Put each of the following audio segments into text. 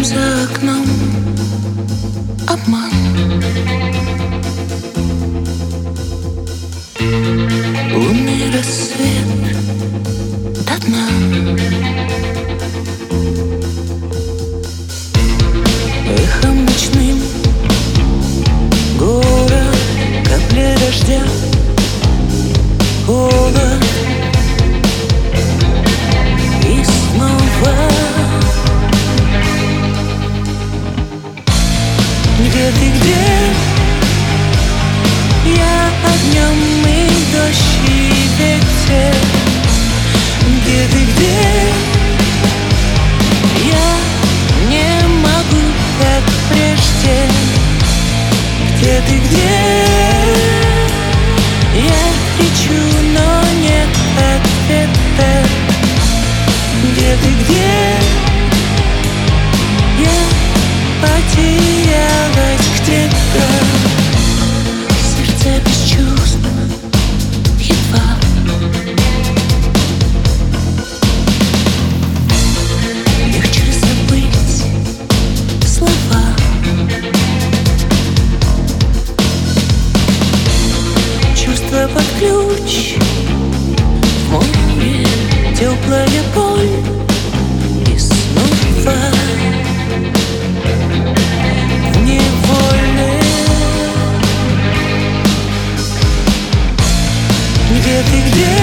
там за окном обман. под ключ. В море теплая боль И снова невольная Где ты, где?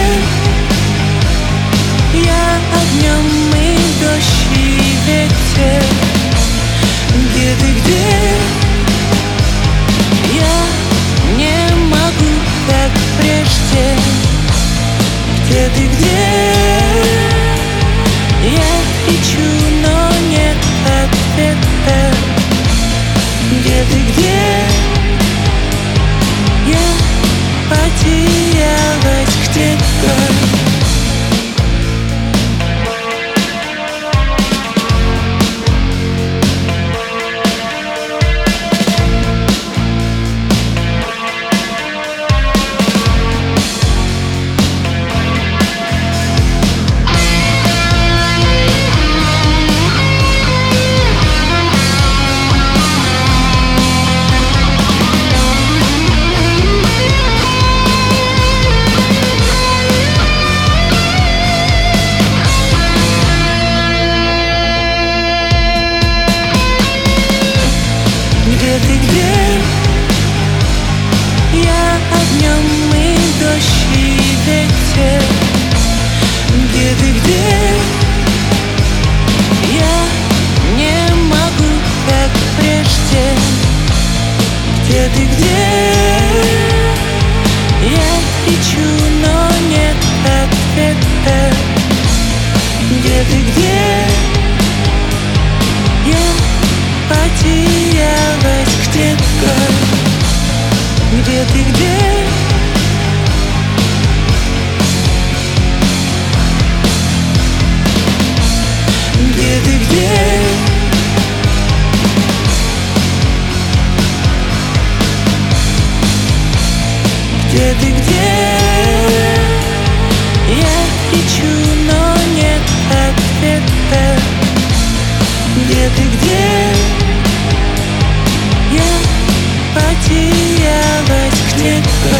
Я огнем и дождь. где ты, где? Я кричу, но нет ответа Где ты, где? Я потерялась где-то